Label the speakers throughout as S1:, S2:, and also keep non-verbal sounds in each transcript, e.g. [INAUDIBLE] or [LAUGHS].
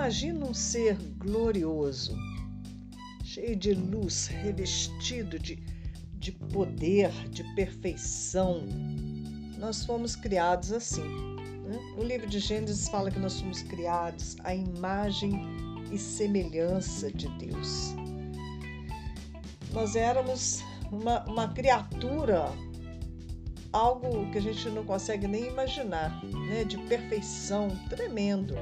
S1: imagina um ser glorioso, cheio de luz, revestido de, de poder, de perfeição. Nós fomos criados assim. Né? O livro de Gênesis fala que nós somos criados à imagem e semelhança de Deus. Nós éramos uma, uma criatura, algo que a gente não consegue nem imaginar, né? de perfeição tremendo.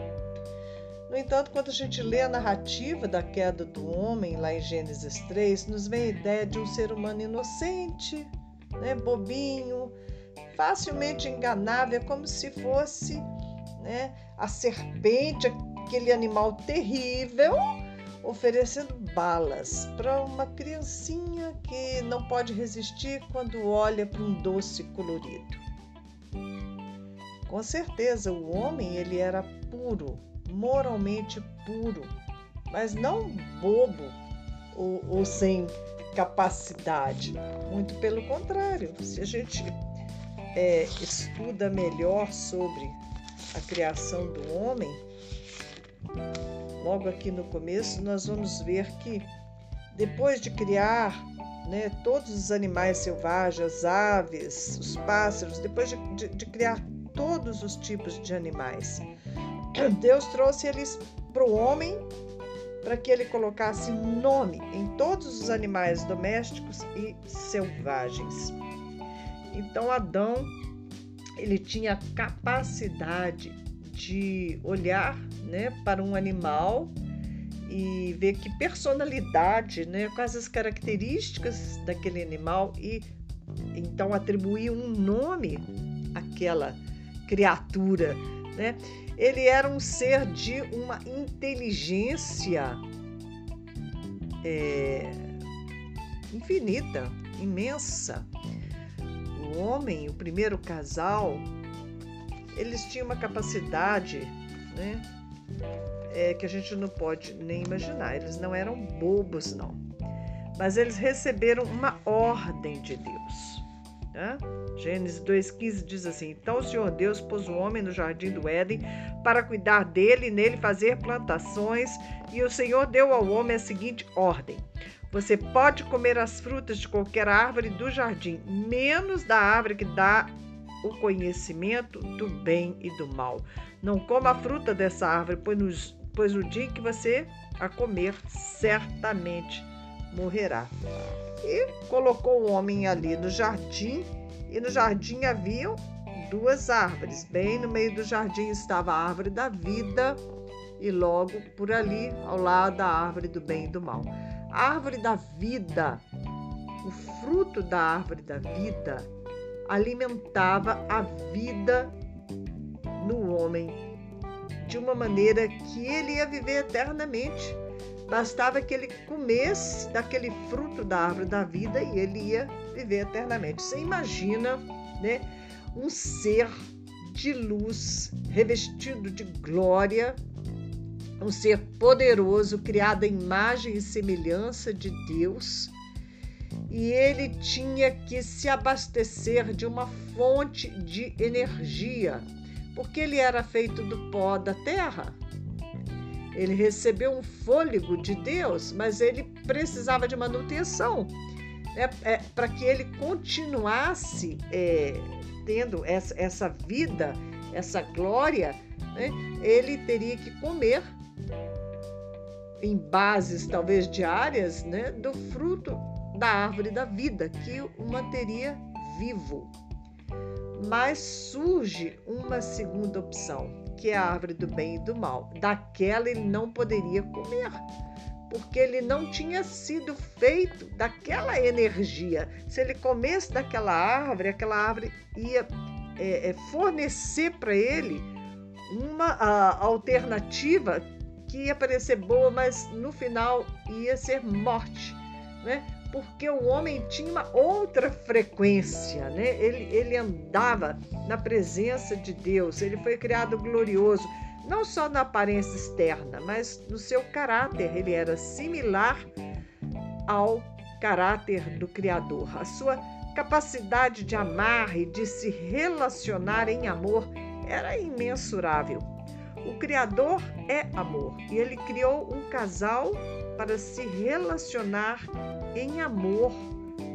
S1: No entanto, quando a gente lê a narrativa da queda do homem, lá em Gênesis 3, nos vem a ideia de um ser humano inocente, né, bobinho, facilmente enganável, como se fosse né, a serpente, aquele animal terrível, oferecendo balas para uma criancinha que não pode resistir quando olha para um doce colorido. Com certeza, o homem ele era puro, moralmente puro, mas não bobo ou, ou sem capacidade. Muito pelo contrário, se a gente é, estuda melhor sobre a criação do homem, logo aqui no começo, nós vamos ver que depois de criar né, todos os animais selvagens, as aves, os pássaros, depois de, de, de criar todos os tipos de animais, Deus trouxe eles para o homem para que ele colocasse nome em todos os animais domésticos e selvagens. Então Adão ele tinha capacidade de olhar, né, para um animal e ver que personalidade, né, quais as características daquele animal e então atribuir um nome àquela criatura, né? Ele era um ser de uma inteligência é, infinita, imensa. O homem, o primeiro casal, eles tinham uma capacidade, né? É, que a gente não pode nem imaginar. Eles não eram bobos, não. Mas eles receberam uma ordem de Deus. Né? Gênesis 2,15 diz assim: Então o Senhor Deus pôs o homem no jardim do Éden para cuidar dele e nele fazer plantações, e o Senhor deu ao homem a seguinte ordem: Você pode comer as frutas de qualquer árvore do jardim, menos da árvore que dá o conhecimento do bem e do mal. Não coma a fruta dessa árvore, pois no, pois no dia que você a comer, certamente morrerá. E colocou o homem ali no jardim, e no jardim haviam duas árvores. Bem no meio do jardim estava a árvore da vida, e logo por ali, ao lado da árvore do bem e do mal. A árvore da vida, o fruto da árvore da vida, alimentava a vida no homem de uma maneira que ele ia viver eternamente. Bastava que ele comesse daquele fruto da árvore da vida e ele ia viver eternamente. Você imagina, né, um ser de luz, revestido de glória, um ser poderoso, criado à imagem e semelhança de Deus, e ele tinha que se abastecer de uma fonte de energia, porque ele era feito do pó da terra. Ele recebeu um fôlego de Deus, mas ele precisava de manutenção né, é, para que ele continuasse é, tendo essa, essa vida, essa glória. Né, ele teria que comer em bases talvez diárias né, do fruto da árvore da vida que o manteria vivo. Mas surge uma segunda opção que é a árvore do bem e do mal. Daquela ele não poderia comer, porque ele não tinha sido feito daquela energia. Se ele comesse daquela árvore, aquela árvore ia é, é, fornecer para ele uma a, alternativa que ia parecer boa, mas no final ia ser morte. Né? Porque o homem tinha uma outra frequência, né? Ele, ele andava na presença de Deus, ele foi criado glorioso, não só na aparência externa, mas no seu caráter, ele era similar ao caráter do Criador. A sua capacidade de amar e de se relacionar em amor era imensurável. O Criador é amor e ele criou um casal para se relacionar em amor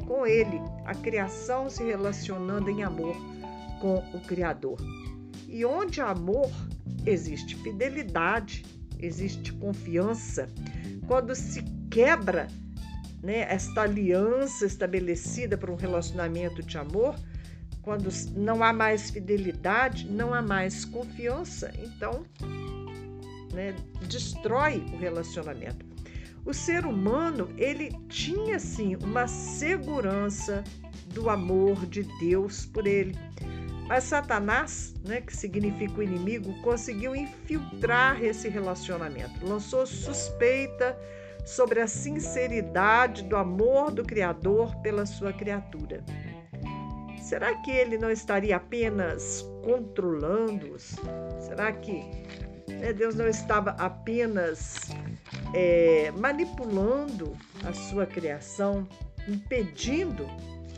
S1: com ele, a criação se relacionando em amor com o Criador. E onde há amor, existe fidelidade, existe confiança. Quando se quebra né, esta aliança estabelecida para um relacionamento de amor, quando não há mais fidelidade, não há mais confiança, então né, destrói o relacionamento. O ser humano ele tinha sim uma segurança do amor de Deus por ele. Mas Satanás, né, que significa o inimigo, conseguiu infiltrar esse relacionamento, lançou suspeita sobre a sinceridade do amor do Criador pela sua criatura. Será que ele não estaria apenas controlando-os? Será que né, Deus não estava apenas é, manipulando a sua criação, impedindo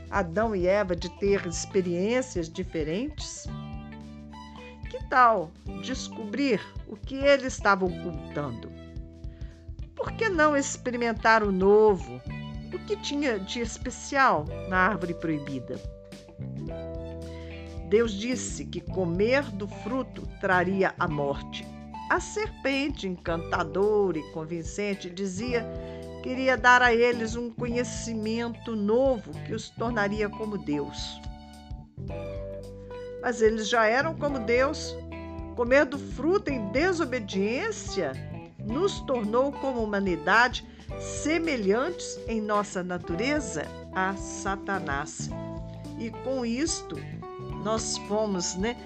S1: Adão e Eva de ter experiências diferentes? Que tal descobrir o que ele estava ocultando? Por que não experimentar o novo? O que tinha de especial na árvore proibida? Deus disse que comer do fruto traria a morte. A serpente, encantadora e convincente, dizia que iria dar a eles um conhecimento novo que os tornaria como Deus. Mas eles já eram como Deus. Comer do fruto em desobediência nos tornou como humanidade semelhantes em nossa natureza a Satanás. E com isto nós fomos, né,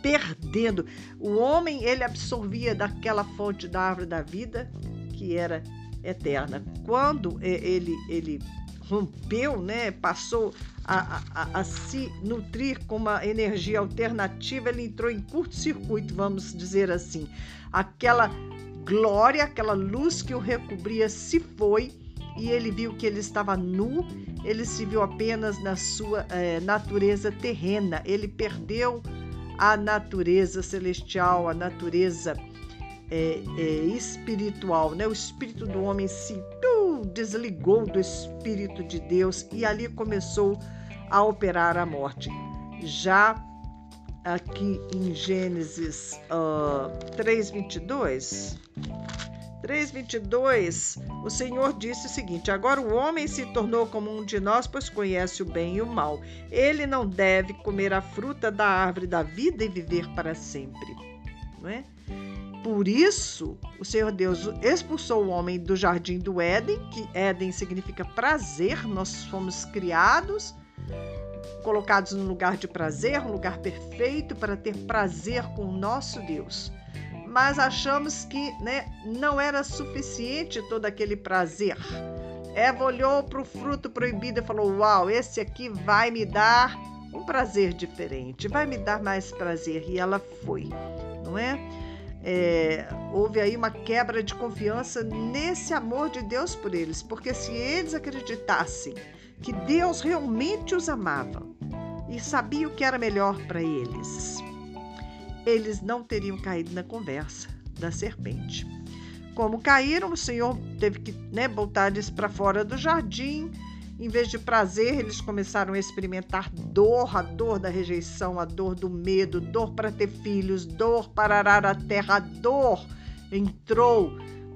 S1: perdendo. O homem ele absorvia daquela fonte da árvore da vida que era eterna. Quando ele ele rompeu, né, passou a, a, a, se nutrir com uma energia alternativa, ele entrou em curto-circuito, vamos dizer assim. Aquela glória, aquela luz que o recobria se foi e ele viu que ele estava nu, ele se viu apenas na sua é, natureza terrena, ele perdeu a natureza celestial, a natureza é, é, espiritual, né? O espírito do homem se uh, desligou do espírito de Deus e ali começou a operar a morte. Já aqui em Gênesis uh, 3:22, 3:22, o Senhor disse o seguinte: Agora o homem se tornou como um de nós, pois conhece o bem e o mal. Ele não deve comer a fruta da árvore da vida e viver para sempre, não é? Por isso, o Senhor Deus expulsou o homem do jardim do Éden, que Éden significa prazer, nós fomos criados colocados no lugar de prazer, um lugar perfeito para ter prazer com o nosso Deus. Mas achamos que né, não era suficiente todo aquele prazer. Eva olhou para o fruto proibido e falou: Uau, esse aqui vai me dar um prazer diferente, vai me dar mais prazer. E ela foi, não é? é? houve aí uma quebra de confiança nesse amor de Deus por eles, porque se eles acreditassem que Deus realmente os amava e sabia o que era melhor para eles. Eles não teriam caído na conversa da serpente. Como caíram, o Senhor teve que né, botar eles para fora do jardim. Em vez de prazer, eles começaram a experimentar dor, a dor da rejeição, a dor do medo, dor para ter filhos, dor para arar a terra, a dor entrou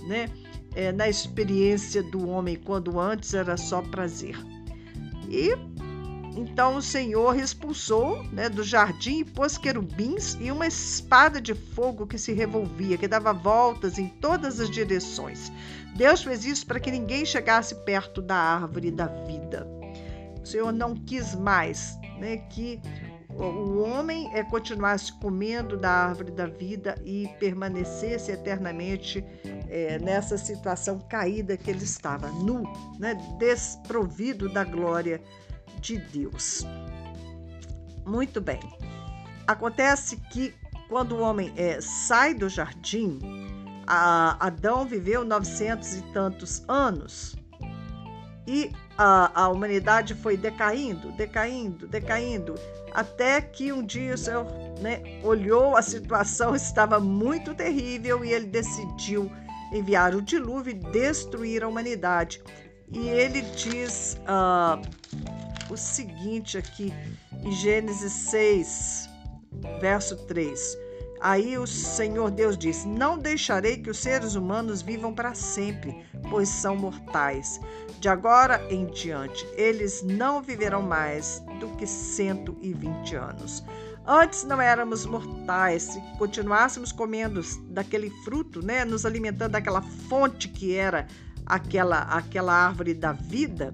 S1: né, é, na experiência do homem, quando antes era só prazer. E então o Senhor expulsou né, do jardim e pôs querubins e uma espada de fogo que se revolvia, que dava voltas em todas as direções. Deus fez isso para que ninguém chegasse perto da árvore da vida. O Senhor não quis mais né, que o homem é, continuasse comendo da árvore da vida e permanecesse eternamente é, nessa situação caída que ele estava, nu, né, desprovido da glória de Deus. Muito bem. Acontece que quando o homem é, sai do jardim, Adão viveu 900 e tantos anos e a, a humanidade foi decaindo, decaindo, decaindo, até que um dia o Senhor né, olhou, a situação estava muito terrível e ele decidiu enviar o dilúvio e destruir a humanidade. E ele diz uh, o seguinte aqui em Gênesis 6, verso 3. Aí o Senhor Deus diz: Não deixarei que os seres humanos vivam para sempre, pois são mortais. De agora em diante, eles não viverão mais do que 120 anos. Antes não éramos mortais, se continuássemos comendo daquele fruto, né, nos alimentando daquela fonte que era aquela aquela árvore da vida,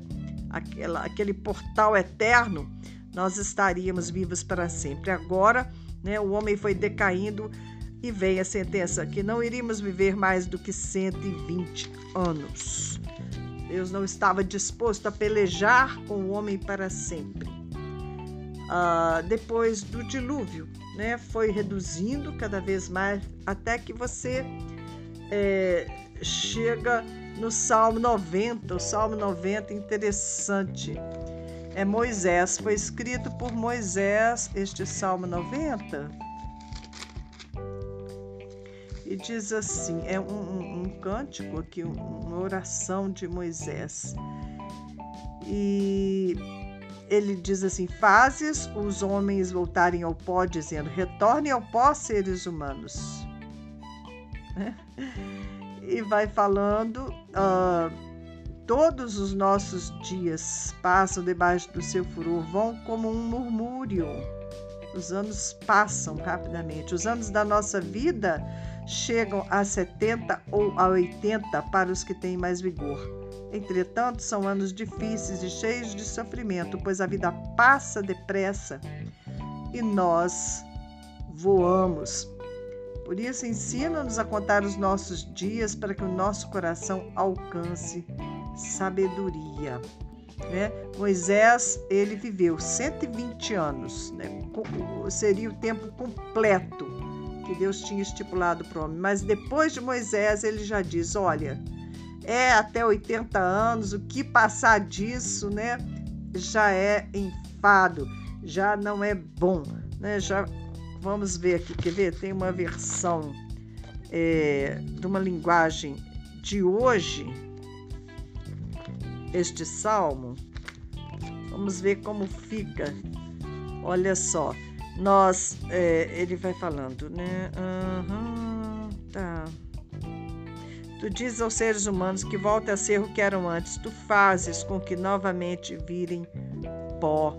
S1: aquela, aquele portal eterno, nós estaríamos vivos para sempre. Agora, né, o homem foi decaindo e vem a sentença que não iríamos viver mais do que 120 anos. Deus não estava disposto a pelejar com o homem para sempre. Uh, depois do dilúvio, né, foi reduzindo cada vez mais até que você é, chega no Salmo 90. O Salmo 90 interessante. É Moisés, foi escrito por Moisés este Salmo 90 e diz assim: é um, um, um cântico aqui, uma oração de Moisés. E ele diz assim: Fazes os homens voltarem ao pó, dizendo: Retornem ao pó, seres humanos. [LAUGHS] E vai falando: uh, Todos os nossos dias passam debaixo do seu furor, vão como um murmúrio. Os anos passam rapidamente. Os anos da nossa vida chegam a 70 ou a 80 para os que têm mais vigor. Entretanto, são anos difíceis e cheios de sofrimento, pois a vida passa depressa e nós voamos. Por isso, ensina-nos a contar os nossos dias para que o nosso coração alcance sabedoria. Né? Moisés ele viveu 120 anos, né? seria o tempo completo que Deus tinha estipulado para o homem. Mas depois de Moisés, ele já diz: olha, é até 80 anos, o que passar disso, né, já é enfado, já não é bom, né? Já vamos ver aqui, quer ver? Tem uma versão é, de uma linguagem de hoje, este salmo. Vamos ver como fica. Olha só nós, é, ele vai falando, né? Uhum, tá. Tu dizes aos seres humanos que voltem a ser o que eram antes, tu fazes com que novamente virem pó.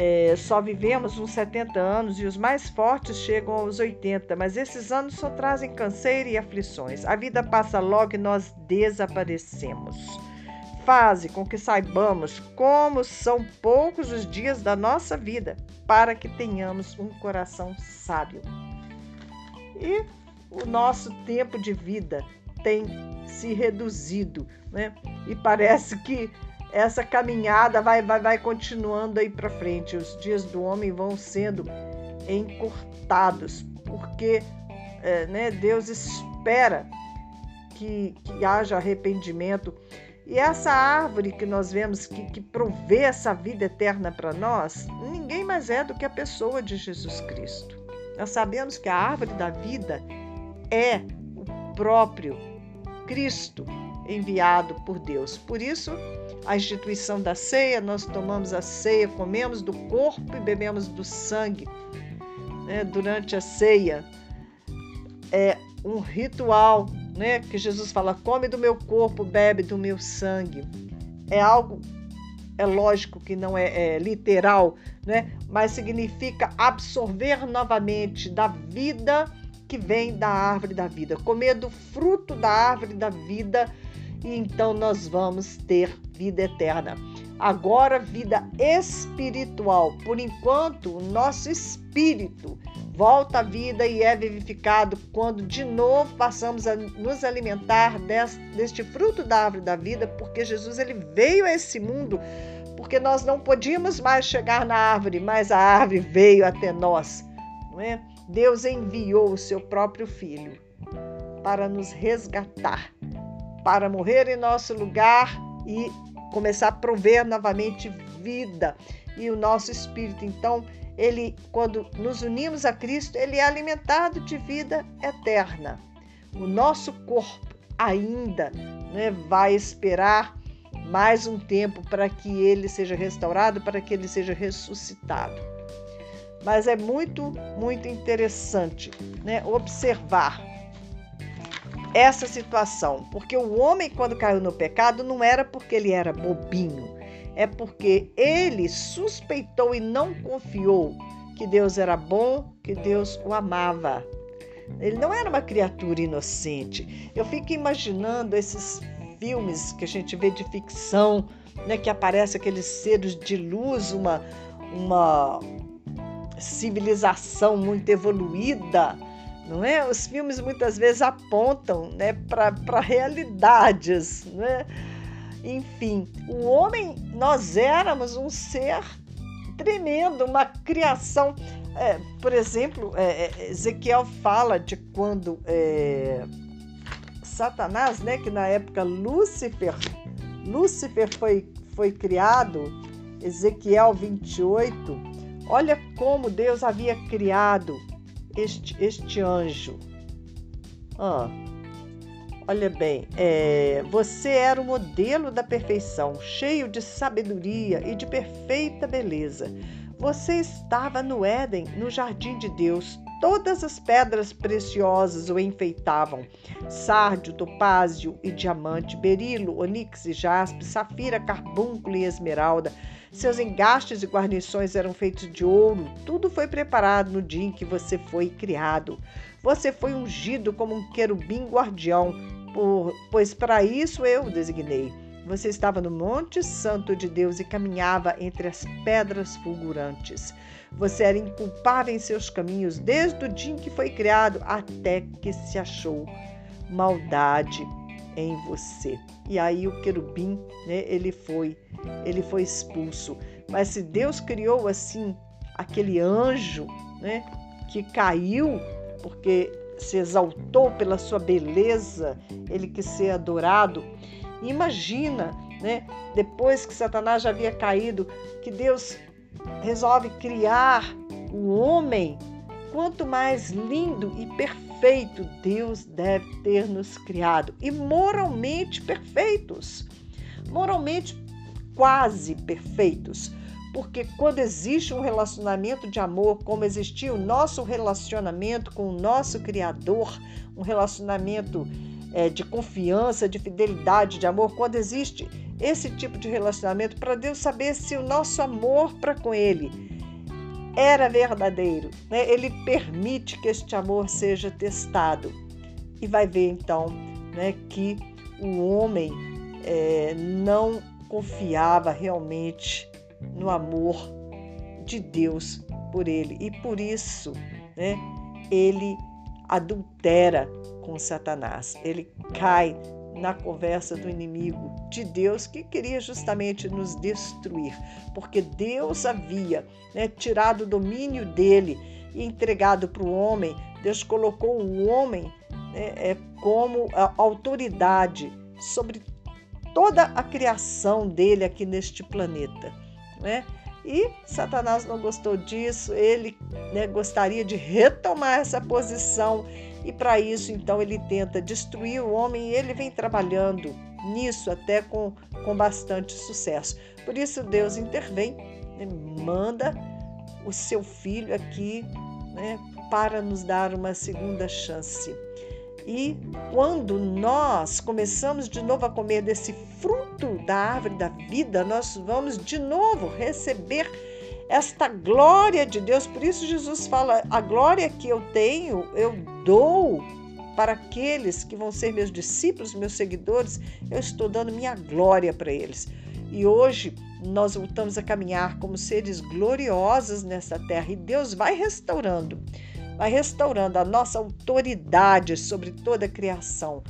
S1: É, só vivemos uns 70 anos e os mais fortes chegam aos 80, mas esses anos só trazem canseira e aflições. A vida passa logo e nós desaparecemos fase com que saibamos como são poucos os dias da nossa vida, para que tenhamos um coração sábio. E o nosso tempo de vida tem se reduzido, né? E parece que essa caminhada vai, vai, vai continuando aí para frente. Os dias do homem vão sendo encurtados, porque é, né, Deus espera que, que haja arrependimento e essa árvore que nós vemos que, que provê essa vida eterna para nós, ninguém mais é do que a pessoa de Jesus Cristo. Nós sabemos que a árvore da vida é o próprio Cristo enviado por Deus. Por isso, a instituição da ceia, nós tomamos a ceia, comemos do corpo e bebemos do sangue né, durante a ceia. É um ritual né? Que Jesus fala: come do meu corpo, bebe do meu sangue. É algo, é lógico que não é, é literal, né? Mas significa absorver novamente da vida que vem da árvore da vida, comer do fruto da árvore da vida, e então nós vamos ter vida eterna. Agora, vida espiritual. Por enquanto, o nosso espírito volta à vida e é vivificado quando de novo passamos a nos alimentar deste fruto da árvore da vida, porque Jesus ele veio a esse mundo porque nós não podíamos mais chegar na árvore, mas a árvore veio até nós, não é? Deus enviou o seu próprio filho para nos resgatar, para morrer em nosso lugar e começar a prover novamente vida e o nosso espírito. Então, ele, quando nos unimos a Cristo, ele é alimentado de vida eterna. O nosso corpo ainda né, vai esperar mais um tempo para que ele seja restaurado, para que ele seja ressuscitado. Mas é muito, muito interessante né, observar essa situação, porque o homem, quando caiu no pecado, não era porque ele era bobinho, é porque ele suspeitou e não confiou que Deus era bom, que Deus o amava. Ele não era uma criatura inocente. Eu fico imaginando esses filmes que a gente vê de ficção, né, que aparece aqueles seres de luz, uma, uma civilização muito evoluída, não é? Os filmes muitas vezes apontam, né, para realidades, né? Enfim, o homem, nós éramos um ser tremendo, uma criação. É, por exemplo, é, é, Ezequiel fala de quando é, Satanás, né, que na época Lúcifer, Lúcifer foi, foi criado, Ezequiel 28, olha como Deus havia criado este, este anjo. Ah, Olha bem, é, você era o modelo da perfeição, cheio de sabedoria e de perfeita beleza. Você estava no Éden, no jardim de Deus. Todas as pedras preciosas o enfeitavam: sárdio, topázio e diamante, berilo, onix e jaspe, safira, carbúnculo e esmeralda. Seus engastes e guarnições eram feitos de ouro. Tudo foi preparado no dia em que você foi criado. Você foi ungido como um querubim guardião por, pois para isso eu o designei. Você estava no Monte Santo de Deus e caminhava entre as pedras fulgurantes. Você era inculpável em seus caminhos desde o dia em que foi criado até que se achou maldade em você. E aí o querubim, né, ele foi, ele foi expulso. Mas se Deus criou assim aquele anjo, né, que caiu porque se exaltou pela sua beleza, ele quis ser adorado. Imagina, né, depois que Satanás já havia caído, que Deus resolve criar o homem. Quanto mais lindo e perfeito Deus deve ter nos criado e moralmente perfeitos. Moralmente quase perfeitos porque quando existe um relacionamento de amor, como existia o nosso relacionamento com o nosso Criador, um relacionamento é, de confiança, de fidelidade, de amor, quando existe esse tipo de relacionamento, para Deus saber se o nosso amor para com Ele era verdadeiro, né? Ele permite que este amor seja testado e vai ver então né, que o homem é, não confiava realmente no amor de Deus por ele. E por isso, né, ele adultera com Satanás. Ele cai na conversa do inimigo de Deus que queria justamente nos destruir, porque Deus havia né, tirado o domínio dele e entregado para o homem. Deus colocou o homem né, é, como a autoridade sobre toda a criação dele aqui neste planeta né? E Satanás não gostou disso, ele né, gostaria de retomar essa posição e para isso então ele tenta destruir o homem e ele vem trabalhando nisso até com, com bastante sucesso. Por isso Deus intervém, né, manda o seu filho aqui né, para nos dar uma segunda chance. E quando nós começamos de novo a comer desse fruto da árvore da vida, nós vamos de novo receber esta glória de Deus. Por isso Jesus fala: a glória que eu tenho, eu dou para aqueles que vão ser meus discípulos, meus seguidores, eu estou dando minha glória para eles. E hoje nós voltamos a caminhar como seres gloriosos nessa terra e Deus vai restaurando vai restaurando a nossa autoridade sobre toda a criação,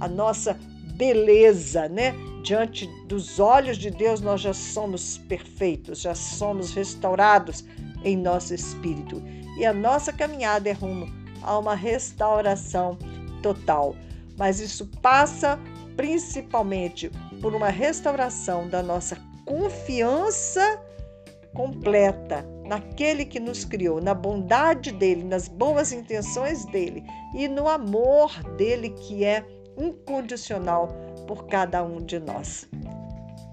S1: a nossa beleza, né? Diante dos olhos de Deus, nós já somos perfeitos, já somos restaurados em nosso espírito. E a nossa caminhada é rumo a uma restauração total. Mas isso passa principalmente por uma restauração da nossa confiança completa naquele que nos criou, na bondade dele, nas boas intenções dele e no amor dele que é incondicional por cada um de nós.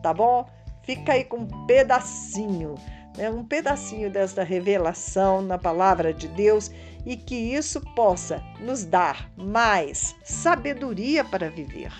S1: Tá bom? Fica aí com um pedacinho, né? um pedacinho desta revelação na palavra de Deus e que isso possa nos dar mais sabedoria para viver.